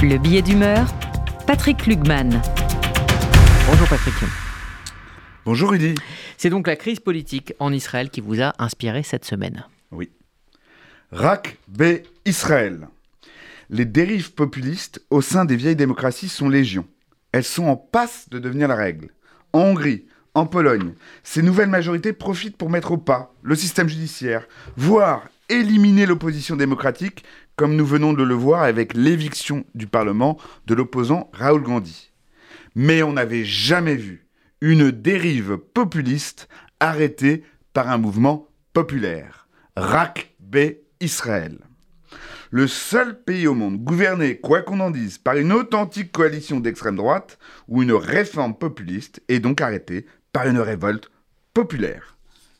Le billet d'humeur, Patrick Lugman. Bonjour Patrick. Bonjour Rudy. C'est donc la crise politique en Israël qui vous a inspiré cette semaine. Oui. Rak B. Israël. Les dérives populistes au sein des vieilles démocraties sont légion. Elles sont en passe de devenir la règle. En Hongrie, en Pologne, ces nouvelles majorités profitent pour mettre au pas le système judiciaire, voire éliminer l'opposition démocratique, comme nous venons de le voir avec l'éviction du Parlement de l'opposant Raoul Gandhi. Mais on n'avait jamais vu une dérive populiste arrêtée par un mouvement populaire. Rak B Israël. Le seul pays au monde gouverné, quoi qu'on en dise, par une authentique coalition d'extrême droite ou une réforme populiste est donc arrêté par une révolte populaire.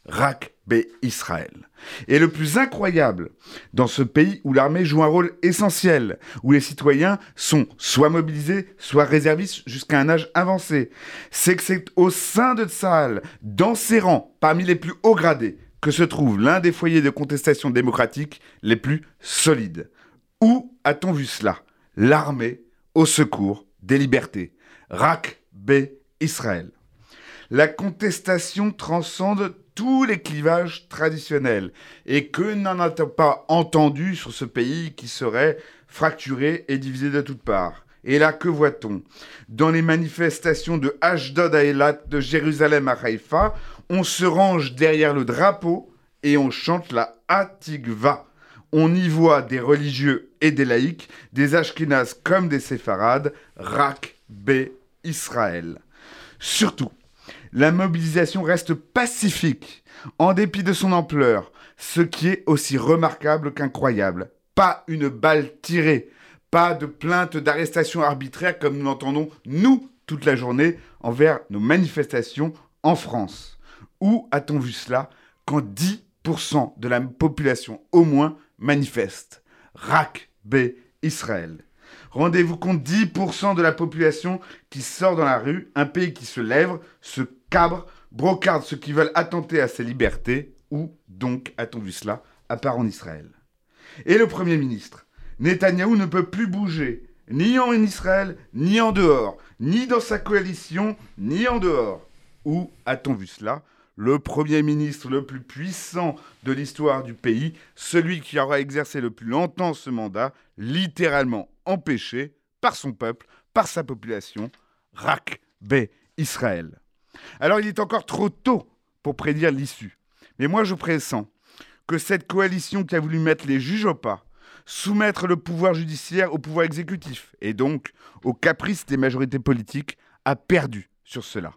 Rak B Israël. Et le plus incroyable, dans ce pays où l'armée joue un rôle essentiel, où les citoyens sont soit mobilisés, soit réservistes jusqu'à un âge avancé, c'est que c'est au sein de Tsahal, dans ses rangs, parmi les plus hauts gradés, que se trouve l'un des foyers de contestation démocratique les plus solides. Où a-t-on vu cela? L'armée au secours des libertés. Rak B Israël. La contestation transcende tous les clivages traditionnels et que n'en a-t-on pas entendu sur ce pays qui serait fracturé et divisé de toutes parts et là, que voit-on? Dans les manifestations de Ashdod à Elat, de Jérusalem à Haïfa, on se range derrière le drapeau et on chante la Hatikva. On y voit des religieux et des laïcs, des Ashkénazes comme des séfarades, Rak B Israël. Surtout, la mobilisation reste pacifique, en dépit de son ampleur, ce qui est aussi remarquable qu'incroyable. Pas une balle tirée, pas de plainte d'arrestation arbitraire comme nous l'entendons, nous, toute la journée, envers nos manifestations en France. Où a-t-on vu cela quand 10% de la population au moins manifeste? Rak B Israël. Rendez-vous compte, 10% de la population qui sort dans la rue, un pays qui se lève, se cabre, brocarde ceux qui veulent attenter à ses libertés. Où donc a-t-on vu cela, à part en Israël? Et le Premier ministre Netanyahou ne peut plus bouger, ni en Israël, ni en dehors, ni dans sa coalition, ni en dehors. Où a-t-on vu cela? Le Premier ministre le plus puissant de l'histoire du pays, celui qui aura exercé le plus longtemps ce mandat, littéralement empêché par son peuple, par sa population, Rak B Israël. Alors il est encore trop tôt pour prédire l'issue. Mais moi je pressens que cette coalition qui a voulu mettre les juges au pas, soumettre le pouvoir judiciaire au pouvoir exécutif, et donc aux caprices des majorités politiques, a perdu sur cela.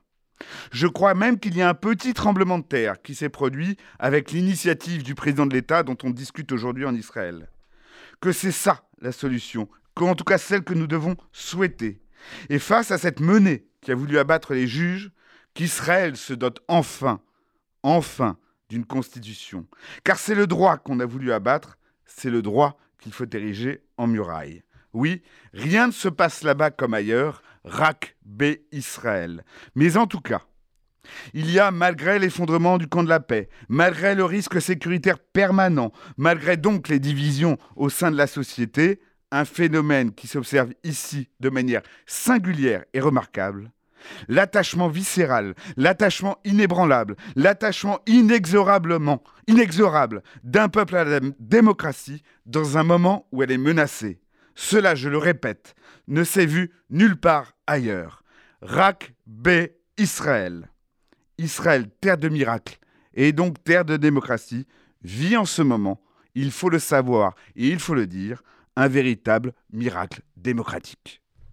Je crois même qu'il y a un petit tremblement de terre qui s'est produit avec l'initiative du président de l'État dont on discute aujourd'hui en Israël. Que c'est ça la solution, qu'en tout cas celle que nous devons souhaiter. Et face à cette menée qui a voulu abattre les juges, qu'Israël se dote enfin, enfin, d'une constitution. Car c'est le droit qu'on a voulu abattre, c'est le droit qu'il faut ériger en muraille. Oui, rien ne se passe là-bas comme ailleurs, Rak B Israël. Mais en tout cas, il y a, malgré l'effondrement du camp de la paix, malgré le risque sécuritaire permanent, malgré donc les divisions au sein de la société, un phénomène qui s'observe ici de manière singulière et remarquable, L'attachement viscéral, l'attachement inébranlable, l'attachement inexorablement, inexorable d'un peuple à la démocratie dans un moment où elle est menacée. Cela, je le répète, ne s'est vu nulle part ailleurs. Rak B Israël. Israël, terre de miracles, et donc terre de démocratie, vit en ce moment, il faut le savoir et il faut le dire, un véritable miracle démocratique.